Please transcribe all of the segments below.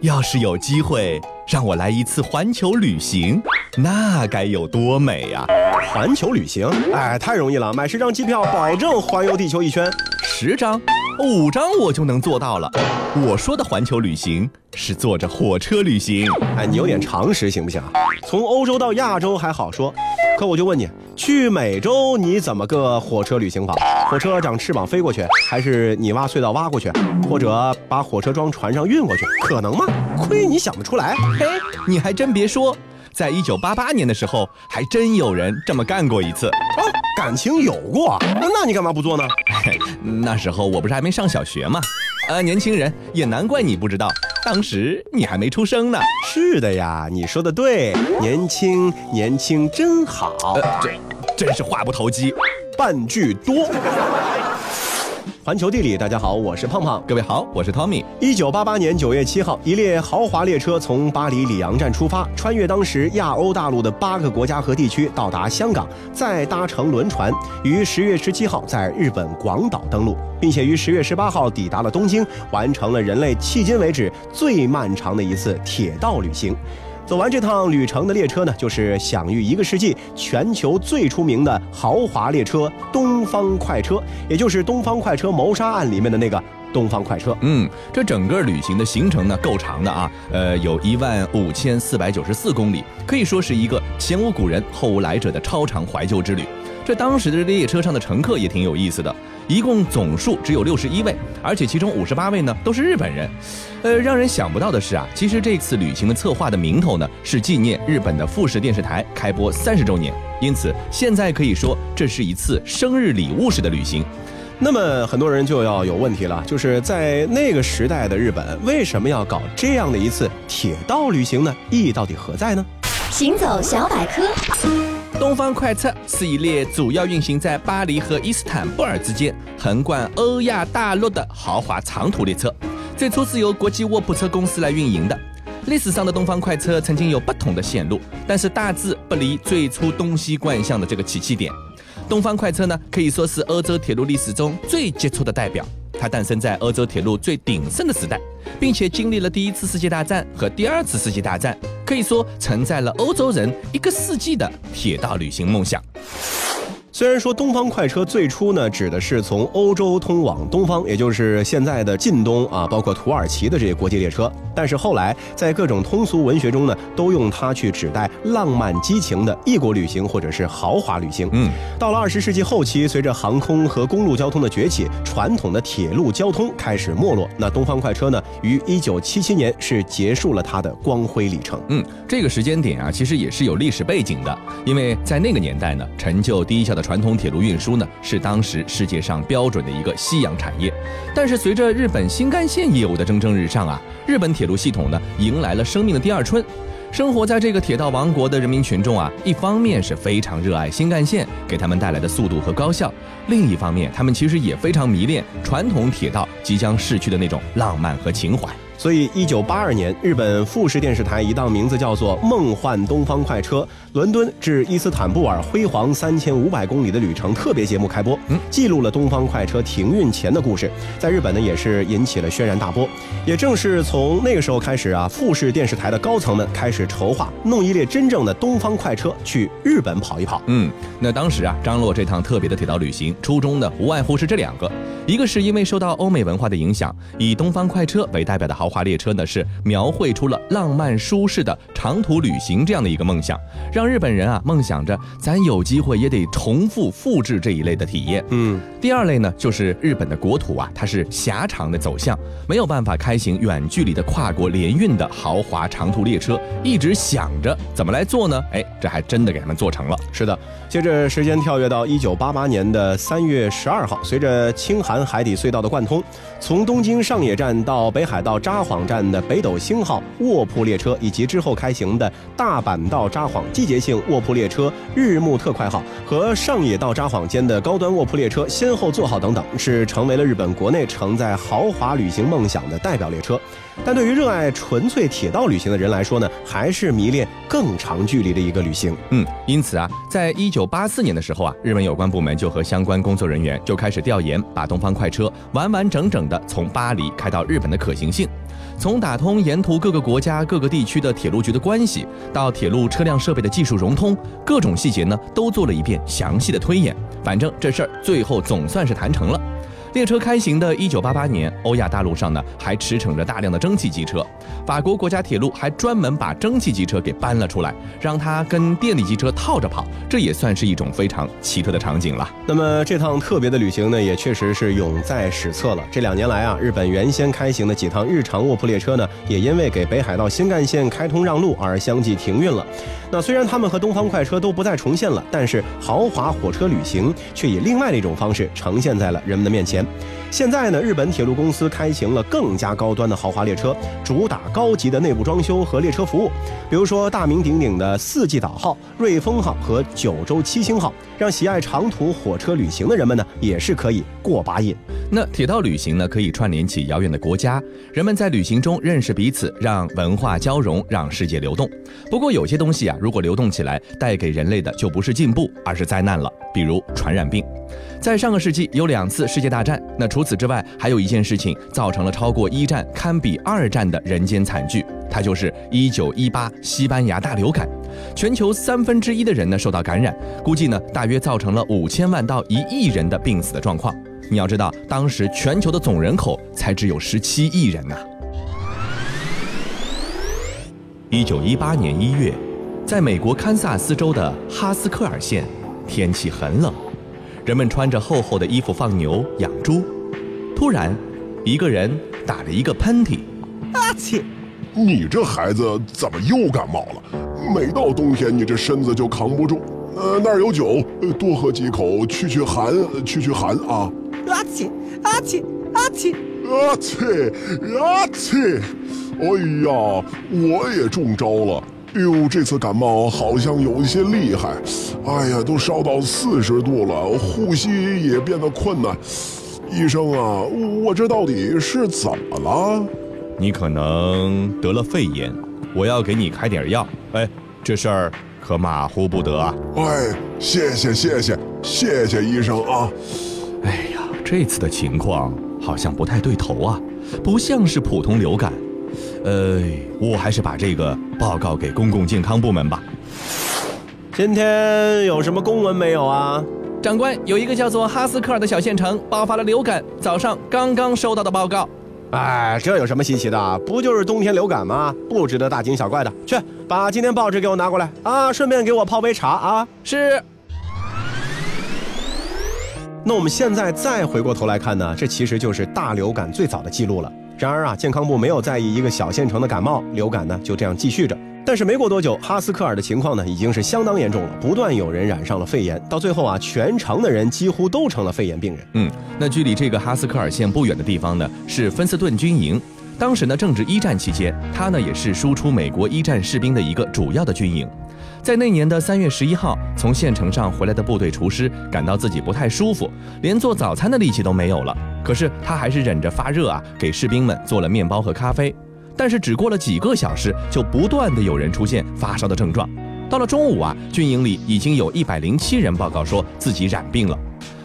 要是有机会让我来一次环球旅行，那该有多美呀！环球旅行，哎，太容易了，买十张机票，保证环游地球一圈。十张、五张我就能做到了。我说的环球旅行是坐着火车旅行。哎，你有点常识行不行啊？从欧洲到亚洲还好说，可我就问你，去美洲你怎么个火车旅行法？火车长翅膀飞过去，还是你挖隧道挖过去，或者把火车装船上运过去？可能吗？亏你想得出来。嘿，你还真别说。在一九八八年的时候，还真有人这么干过一次。哦，感情有过，那你干嘛不做呢？那时候我不是还没上小学吗？呃，年轻人，也难怪你不知道，当时你还没出生呢。是的呀，你说的对，年轻年轻真好。这真是话不投机半句多。环球地理，大家好，我是胖胖。各位好，我是 Tommy。一九八八年九月七号，一列豪华列车从巴黎里昂站出发，穿越当时亚欧大陆的八个国家和地区，到达香港，再搭乘轮船，于十月十七号在日本广岛登陆，并且于十月十八号抵达了东京，完成了人类迄今为止最漫长的一次铁道旅行。走完这趟旅程的列车呢，就是享誉一个世纪、全球最出名的豪华列车——东方快车，也就是《东方快车谋杀案》里面的那个东方快车。嗯，这整个旅行的行程呢，够长的啊，呃，有一万五千四百九十四公里，可以说是一个前无古人后无来者的超长怀旧之旅。这当时的列车上的乘客也挺有意思的。一共总数只有六十一位，而且其中五十八位呢都是日本人。呃，让人想不到的是啊，其实这次旅行的策划的名头呢是纪念日本的富士电视台开播三十周年，因此现在可以说这是一次生日礼物式的旅行。那么很多人就要有问题了，就是在那个时代的日本为什么要搞这样的一次铁道旅行呢？意义到底何在呢？行走小百科。东方快车是一列主要运行在巴黎和伊斯坦布尔之间，横贯欧亚大陆的豪华长途列车。最初是由国际卧铺车公司来运营的。历史上的东方快车曾经有不同的线路，但是大致不离最初东西贯向的这个起讫点。东方快车呢，可以说是欧洲铁路历史中最杰出的代表。它诞生在欧洲铁路最鼎盛的时代，并且经历了第一次世界大战和第二次世界大战，可以说承载了欧洲人一个世纪的铁道旅行梦想。虽然说东方快车最初呢指的是从欧洲通往东方，也就是现在的近东啊，包括土耳其的这些国际列车，但是后来在各种通俗文学中呢，都用它去指代浪漫激情的异国旅行或者是豪华旅行。嗯，到了二十世纪后期，随着航空和公路交通的崛起，传统的铁路交通开始没落。那东方快车呢，于一九七七年是结束了它的光辉里程。嗯，这个时间点啊，其实也是有历史背景的，因为在那个年代呢，成就第一校的。传统铁路运输呢，是当时世界上标准的一个夕阳产业。但是随着日本新干线业务的蒸蒸日上啊，日本铁路系统呢迎来了生命的第二春。生活在这个铁道王国的人民群众啊，一方面是非常热爱新干线给他们带来的速度和高效，另一方面他们其实也非常迷恋传统铁道即将逝去的那种浪漫和情怀。所以，一九八二年，日本富士电视台一档名字叫做《梦幻东方快车：伦敦至伊斯坦布尔辉煌三千五百公里的旅程》特别节目开播，嗯，记录了东方快车停运前的故事，在日本呢也是引起了轩然大波。也正是从那个时候开始啊，富士电视台的高层们开始筹划弄一列真正的东方快车去日本跑一跑。嗯，那当时啊，张罗这趟特别的铁道旅行初衷呢，无外乎是这两个。一个是因为受到欧美文化的影响，以东方快车为代表的豪华列车呢，是描绘出了浪漫舒适的长途旅行这样的一个梦想，让日本人啊梦想着咱有机会也得重复复制这一类的体验。嗯，第二类呢，就是日本的国土啊，它是狭长的走向，没有办法开行远距离的跨国联运的豪华长途列车，一直想着怎么来做呢？哎，这还真的给他们做成了。是的，接着时间跳跃到一九八八年的三月十二号，随着青韩海底隧道的贯通，从东京上野站到北海道札幌站的北斗星号卧铺列车，以及之后开行的大阪到札幌季节性卧铺列车日暮特快号和上野到札幌间的高端卧铺列车先后座号等等，是成为了日本国内承载豪华旅行梦想的代表列车。但对于热爱纯粹铁道旅行的人来说呢，还是迷恋更长距离的一个旅行。嗯，因此啊，在一九八四年的时候啊，日本有关部门就和相关工作人员就开始调研，把东方快车完完整整的从巴黎开到日本的可行性。从打通沿途各个国家各个地区的铁路局的关系，到铁路车辆设备的技术融通，各种细节呢都做了一遍详细的推演。反正这事儿最后总算是谈成了。列车开行的1988年，欧亚大陆上呢还驰骋着大量的蒸汽机车，法国国家铁路还专门把蒸汽机车给搬了出来，让它跟电力机车套着跑，这也算是一种非常奇特的场景了。那么这趟特别的旅行呢，也确实是永在史册了。这两年来啊，日本原先开行的几趟日常卧铺列车呢，也因为给北海道新干线开通让路而相继停运了。那虽然他们和东方快车都不再重现了，但是豪华火车旅行却以另外的一种方式呈现在了人们的面前。现在呢，日本铁路公司开行了更加高端的豪华列车，主打高级的内部装修和列车服务。比如说大名鼎鼎的四季岛号、瑞丰号和九州七星号，让喜爱长途火车旅行的人们呢，也是可以过把瘾。那铁道旅行呢，可以串联起遥远的国家，人们在旅行中认识彼此，让文化交融，让世界流动。不过有些东西啊，如果流动起来，带给人类的就不是进步，而是灾难了。比如传染病。在上个世纪有两次世界大战，那除此之外，还有一件事情造成了超过一战、堪比二战的人间惨剧，它就是一九一八西班牙大流感，全球三分之一的人呢受到感染，估计呢大约造成了五千万到一亿人的病死的状况。你要知道，当时全球的总人口才只有十七亿人呐。一九一八年一月，在美国堪萨斯州的哈斯克尔县，天气很冷。人们穿着厚厚的衣服放牛养猪，突然，一个人打了一个喷嚏，阿切！你这孩子怎么又感冒了？每到冬天你这身子就扛不住。呃，那儿有酒，多喝几口去去寒，去去寒啊！阿切！阿切！阿切！阿切！阿切！哎呀，我也中招了。哟，这次感冒好像有一些厉害，哎呀，都烧到四十度了，呼吸也变得困难。医生啊，我这到底是怎么了？你可能得了肺炎，我要给你开点药。哎，这事儿可马虎不得啊！哎，谢谢谢谢谢谢医生啊！哎呀，这次的情况好像不太对头啊，不像是普通流感。呃，我还是把这个报告给公共健康部门吧。今天有什么公文没有啊？长官，有一个叫做哈斯克尔的小县城爆发了流感，早上刚刚收到的报告。哎，这有什么稀奇的？不就是冬天流感吗？不值得大惊小怪的。去，把今天报纸给我拿过来啊，顺便给我泡杯茶啊。是。那我们现在再回过头来看呢，这其实就是大流感最早的记录了。然而啊，健康部没有在意一个小县城的感冒流感呢，就这样继续着。但是没过多久，哈斯克尔的情况呢，已经是相当严重了，不断有人染上了肺炎，到最后啊，全城的人几乎都成了肺炎病人。嗯，那距离这个哈斯克尔县不远的地方呢，是芬斯顿军营。当时呢，正值一战期间，它呢也是输出美国一战士兵的一个主要的军营。在那年的三月十一号，从县城上回来的部队厨师感到自己不太舒服，连做早餐的力气都没有了。可是他还是忍着发热啊，给士兵们做了面包和咖啡。但是只过了几个小时，就不断的有人出现发烧的症状。到了中午啊，军营里已经有一百零七人报告说自己染病了。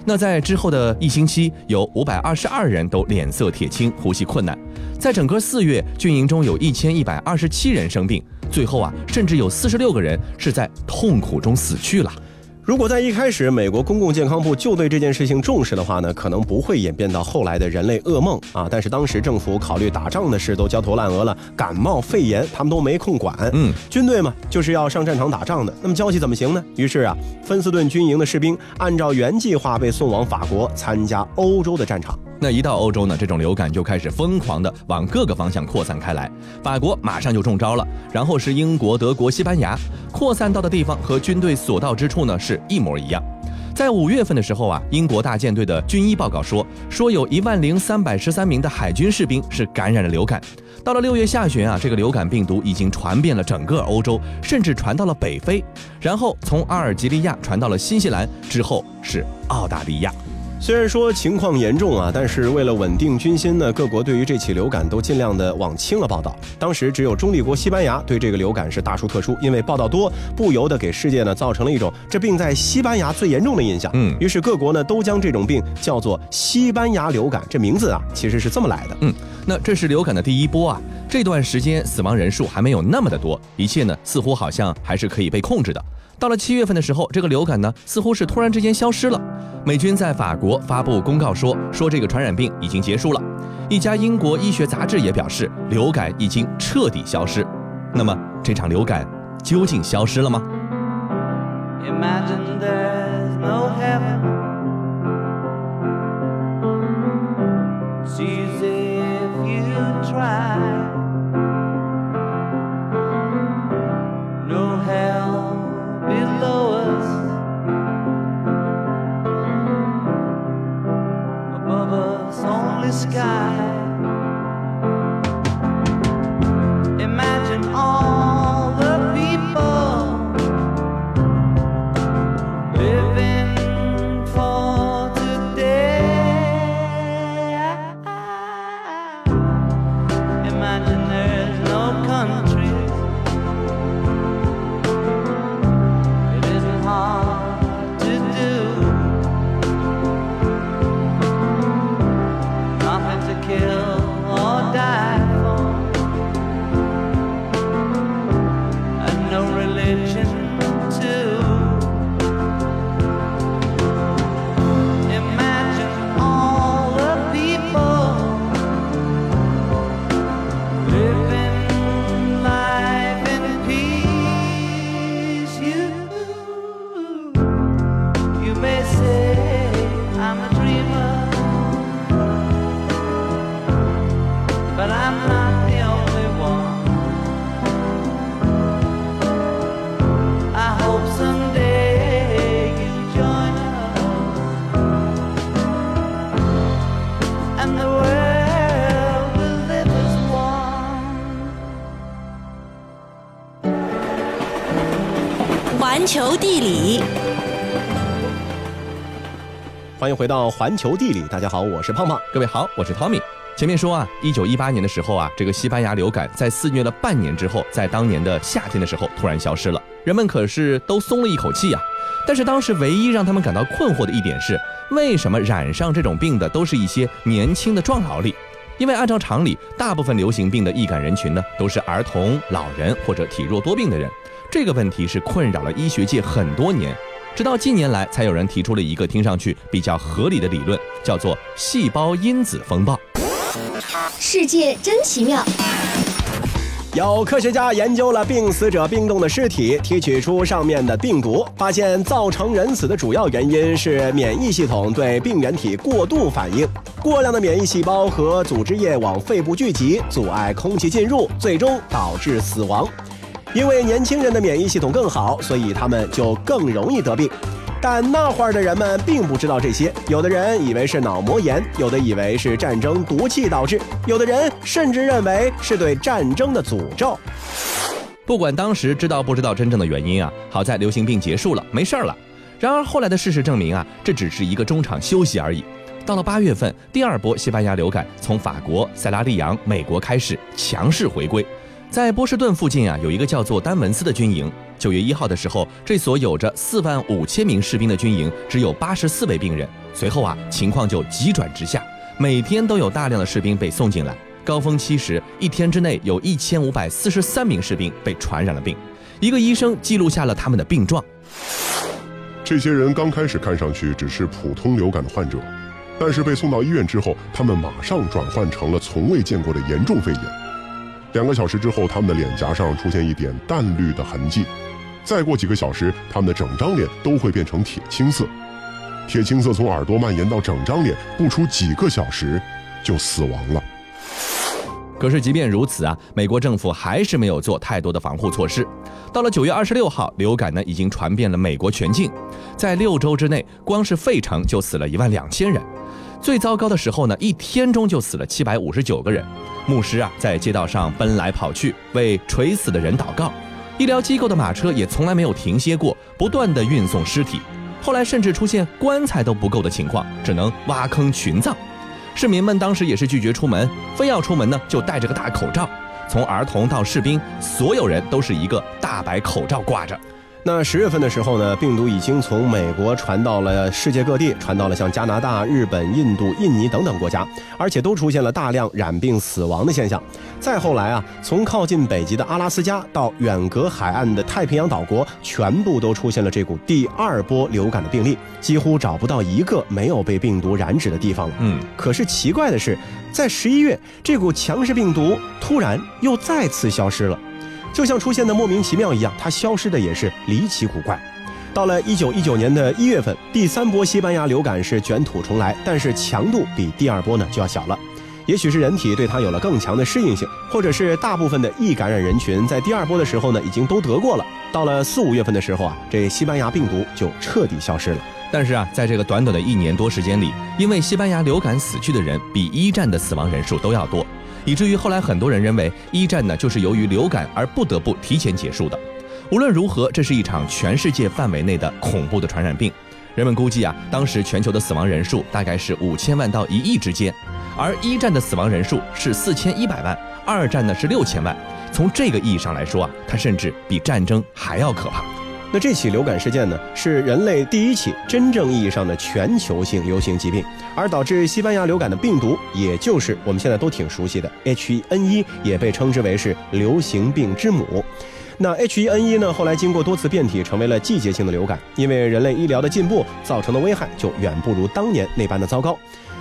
那在之后的一星期，有五百二十二人都脸色铁青、呼吸困难。在整个四月，军营中有一千一百二十七人生病。最后啊，甚至有四十六个人是在痛苦中死去了。如果在一开始美国公共健康部就对这件事情重视的话呢，可能不会演变到后来的人类噩梦啊。但是当时政府考虑打仗的事都焦头烂额了，感冒肺炎他们都没空管。嗯，军队嘛就是要上战场打仗的，那么交际怎么行呢？于是啊，芬斯顿军营的士兵按照原计划被送往法国参加欧洲的战场。那一到欧洲呢，这种流感就开始疯狂的往各个方向扩散开来。法国马上就中招了，然后是英国、德国、西班牙，扩散到的地方和军队所到之处呢是一模一样。在五月份的时候啊，英国大舰队的军医报告说，说有一万零三百十三名的海军士兵是感染了流感。到了六月下旬啊，这个流感病毒已经传遍了整个欧洲，甚至传到了北非，然后从阿尔及利亚传到了新西兰，之后是澳大利亚。虽然说情况严重啊，但是为了稳定军心呢，各国对于这起流感都尽量的往轻了报道。当时只有中立国西班牙对这个流感是大书特书，因为报道多，不由得给世界呢造成了一种这病在西班牙最严重的印象。嗯于是各国呢都将这种病叫做西班牙流感，这名字啊其实是这么来的。嗯，那这是流感的第一波啊，这段时间死亡人数还没有那么的多，一切呢似乎好像还是可以被控制的。到了七月份的时候，这个流感呢似乎是突然之间消失了。美军在法国发布公告说，说这个传染病已经结束了。一家英国医学杂志也表示，流感已经彻底消失。那么这场流感究竟消失了吗？Imagine there's no heaven. God. 欢迎回到环球地理，大家好，我是胖胖。各位好，我是 Tommy。前面说啊，一九一八年的时候啊，这个西班牙流感在肆虐了半年之后，在当年的夏天的时候突然消失了，人们可是都松了一口气呀、但是当时唯一让他们感到困惑的一点是，为什么染上这种病的都是一些年轻的壮劳力？因为按照常理，大部分流行病的易感人群呢，都是儿童、老人或者体弱多病的人。这个问题是困扰了医学界很多年，直到近年来才有人提出了一个听上去比较合理的理论，叫做细胞因子风暴。世界真奇妙，有科学家研究了病死者冰冻的尸体，提取出上面的病毒，发现造成人死的主要原因是免疫系统对病原体过度反应，过量的免疫细胞和组织液往肺部聚集，阻碍空气进入，最终导致死亡。因为年轻人的免疫系统更好，所以他们就更容易得病。但那会儿的人们并不知道这些，有的人以为是脑膜炎，有的以为是战争毒气导致，有的人甚至认为是对战争的诅咒。不管当时知道不知道真正的原因啊，好在流行病结束了，没事儿了。然而后来的事实证明啊，这只是一个中场休息而已。到了八月份，第二波西班牙流感从法国、塞拉利昂、美国开始强势回归。在波士顿附近啊，有一个叫做丹文斯的军营。九月一号的时候，这所有着四万五千名士兵的军营只有八十四位病人。随后啊，情况就急转直下，每天都有大量的士兵被送进来。高峰期时，一天之内有一千五百四十三名士兵被传染了病。一个医生记录下了他们的病状。这些人刚开始看上去只是普通流感的患者，但是被送到医院之后，他们马上转换成了从未见过的严重肺炎。两个小时之后，他们的脸颊上出现一点淡绿的痕迹，再过几个小时，他们的整张脸都会变成铁青色。铁青色从耳朵蔓延到整张脸，不出几个小时就死亡了。可是即便如此啊，美国政府还是没有做太多的防护措施。到了九月二十六号，流感呢已经传遍了美国全境，在六周之内，光是费城就死了一万两千人。最糟糕的时候呢，一天中就死了七百五十九个人。牧师啊，在街道上奔来跑去，为垂死的人祷告。医疗机构的马车也从来没有停歇过，不断的运送尸体。后来甚至出现棺材都不够的情况，只能挖坑群葬。市民们当时也是拒绝出门，非要出门呢就戴着个大口罩。从儿童到士兵，所有人都是一个大白口罩挂着。那十月份的时候呢，病毒已经从美国传到了世界各地，传到了像加拿大、日本、印度、印尼等等国家，而且都出现了大量染病死亡的现象。再后来啊，从靠近北极的阿拉斯加到远隔海岸的太平洋岛国，全部都出现了这股第二波流感的病例，几乎找不到一个没有被病毒染指的地方了。嗯，可是奇怪的是，在十一月，这股强势病毒突然又再次消失了。就像出现的莫名其妙一样，它消失的也是离奇古怪。到了一九一九年的一月份，第三波西班牙流感是卷土重来，但是强度比第二波呢就要小了。也许是人体对它有了更强的适应性，或者是大部分的易感染人群在第二波的时候呢已经都得过了。到了四五月份的时候啊，这西班牙病毒就彻底消失了。但是啊，在这个短短的一年多时间里，因为西班牙流感死去的人比一战的死亡人数都要多。以至于后来很多人认为一战呢就是由于流感而不得不提前结束的。无论如何，这是一场全世界范围内的恐怖的传染病。人们估计啊，当时全球的死亡人数大概是五千万到一亿之间，而一战的死亡人数是四千一百万，二战呢是六千万。从这个意义上来说啊，它甚至比战争还要可怕。那这起流感事件呢，是人类第一起真正意义上的全球性流行疾病，而导致西班牙流感的病毒，也就是我们现在都挺熟悉的 H1N1，也被称之为是流行病之母。那 H1N1 呢，后来经过多次变体，成为了季节性的流感，因为人类医疗的进步造成的危害就远不如当年那般的糟糕。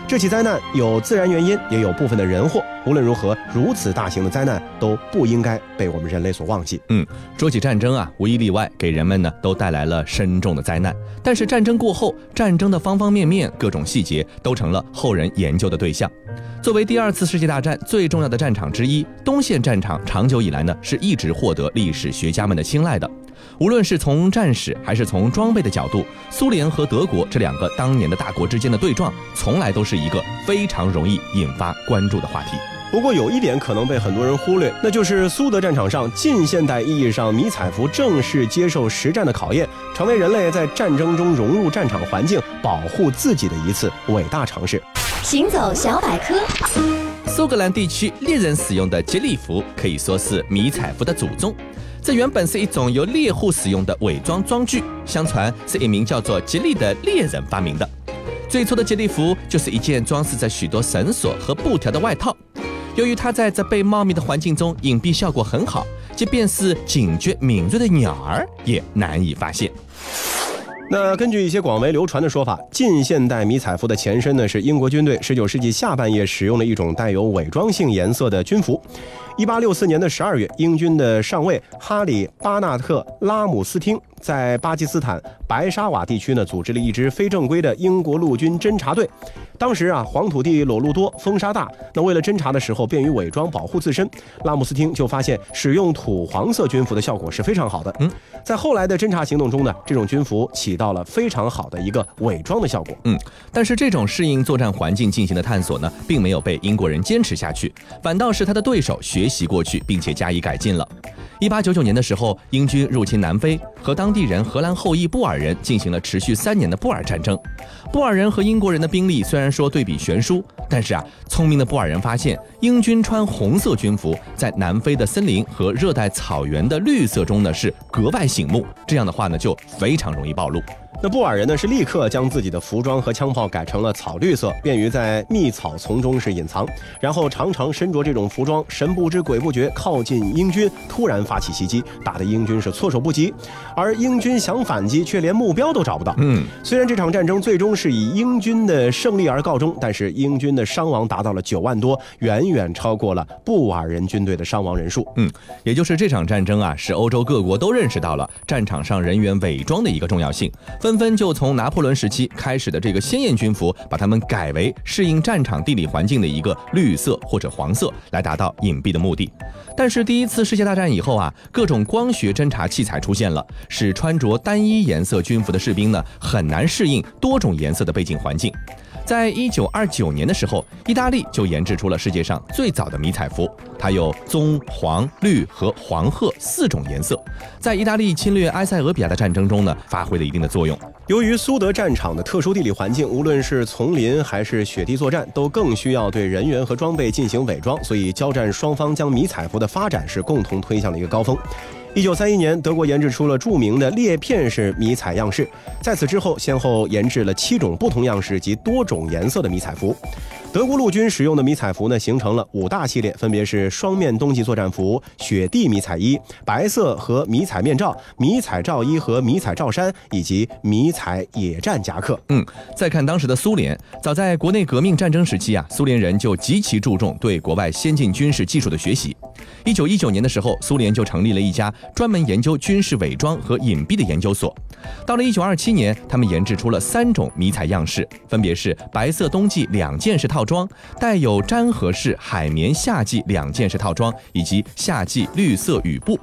这起灾难有自然原因，也有部分的人祸。无论如何，如此大型的灾难都不应该被我们人类所忘记。嗯，说起战争啊，无一例外给人们呢都带来了深重的灾难。但是战争过后，战争的方方面面、各种细节都成了后人研究的对象。作为第二次世界大战最重要的战场之一，东线战场长久以来呢是一直获得历史学家们的青睐的。无论是从战史还是从装备的角度，苏联和德国这两个当年的大国之间的对撞，从来都是一个非常容易引发关注的话题。不过有一点可能被很多人忽略，那就是苏德战场上近现代意义上迷彩服正式接受实战的考验，成为人类在战争中融入战场环境、保护自己的一次伟大尝试。行走小百科，苏格兰地区猎人使用的吉利服可以说是迷彩服的祖宗。这原本是一种由猎户使用的伪装装具，相传是一名叫做吉利的猎人发明的。最初的吉利服就是一件装饰着许多绳索和布条的外套。由于它在这被茂密的环境中隐蔽效果很好，即便是警觉敏锐的鸟儿也难以发现。那根据一些广为流传的说法，近现代迷彩服的前身呢是英国军队19世纪下半叶使用的一种带有伪装性颜色的军服。1864年的十二月，英军的上尉哈里·巴纳特·拉姆斯汀在巴基斯坦白沙瓦地区呢组织了一支非正规的英国陆军侦察队。当时啊，黄土地裸露多，风沙大，那为了侦察的时候便于伪装保护自身，拉姆斯汀就发现使用土黄色军服的效果是非常好的。嗯，在后来的侦察行动中呢，这种军服起到了非常好的一个伪装的效果。嗯，但是这种适应作战环境进行的探索呢，并没有被英国人坚持下去，反倒是他的对手学学习过去，并且加以改进了。一八九九年的时候，英军入侵南非，和当地人荷兰后裔布尔人进行了持续三年的布尔战争。布尔人和英国人的兵力虽然说对比悬殊，但是啊，聪明的布尔人发现，英军穿红色军服在南非的森林和热带草原的绿色中呢是格外醒目，这样的话呢就非常容易暴露。那布尔人呢是立刻将自己的服装和枪炮改成了草绿色，便于在密草丛中是隐藏，然后常常身着这种服装，神不知鬼不觉靠近英军，突然发起袭击，打得英军是措手不及。而英军想反击，却连目标都找不到。嗯，虽然这场战争最终是以英军的胜利而告终，但是英军的伤亡达到了九万多，远远超过了布尔人军队的伤亡人数。嗯，也就是这场战争啊，使欧洲各国都认识到了战场上人员伪装的一个重要性，纷纷就从拿破仑时期开始的这个鲜艳军服，把它们改为适应战场地理环境的一个绿色或者黄色，来达到隐蔽的目的。但是第一次世界大战以后啊，各种光学侦察器材出现了，使穿着单一颜色军服的士兵呢很难适应多种颜色的背景环境。在一九二九年的时候，意大利就研制出了世界上最早的迷彩服，它有棕、黄、绿和黄褐四种颜色，在意大利侵略埃塞俄比亚的战争中呢，发挥了一定的作用。由于苏德战场的特殊地理环境，无论是丛林还是雪地作战，都更需要对人员和装备进行伪装，所以交战双方将迷彩服的发展是共同推向了一个高峰。一九三一年，德国研制出了著名的裂片式迷彩样式，在此之后，先后研制了七种不同样式及多种颜色的迷彩服。德国陆军使用的迷彩服呢，形成了五大系列，分别是双面冬季作战服、雪地迷彩衣、白色和迷彩面罩、迷彩罩衣和迷彩罩衫，以及迷彩野战夹克。嗯，再看当时的苏联，早在国内革命战争时期啊，苏联人就极其注重对国外先进军事技术的学习。一九一九年的时候，苏联就成立了一家专门研究军事伪装和隐蔽的研究所。到了一九二七年，他们研制出了三种迷彩样式，分别是白色冬季两件式套套装、带有粘合式海绵夏季两件式套装以及夏季绿色雨布。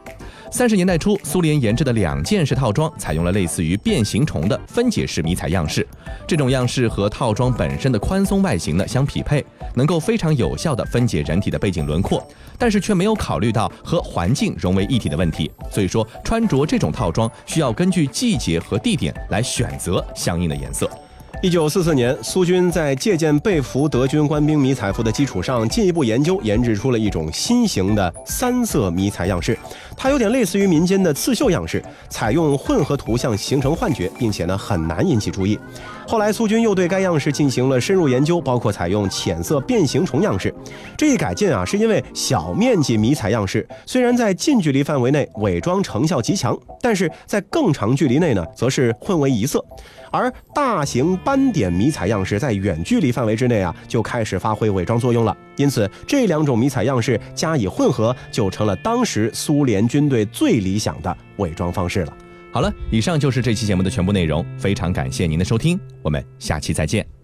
三十年代初，苏联研制的两件式套装采用了类似于变形虫的分解式迷彩样式，这种样式和套装本身的宽松外形呢相匹配，能够非常有效地分解人体的背景轮廓，但是却没有考虑到和环境融为一体的问题。所以说，穿着这种套装需要根据季节和地点来选择相应的颜色。一九四四年，苏军在借鉴被俘德军官兵迷彩服的基础上，进一步研究研制出了一种新型的三色迷彩样式。它有点类似于民间的刺绣样式，采用混合图像形成幻觉，并且呢很难引起注意。后来苏军又对该样式进行了深入研究，包括采用浅色变形虫样式。这一改进啊，是因为小面积迷彩样式虽然在近距离范围内伪装成效极强，但是在更长距离内呢，则是混为一色。而大型斑点迷彩样式在远距离范围之内啊，就开始发挥伪装作用了。因此，这两种迷彩样式加以混合，就成了当时苏联军队最理想的伪装方式了。好了，以上就是这期节目的全部内容，非常感谢您的收听，我们下期再见。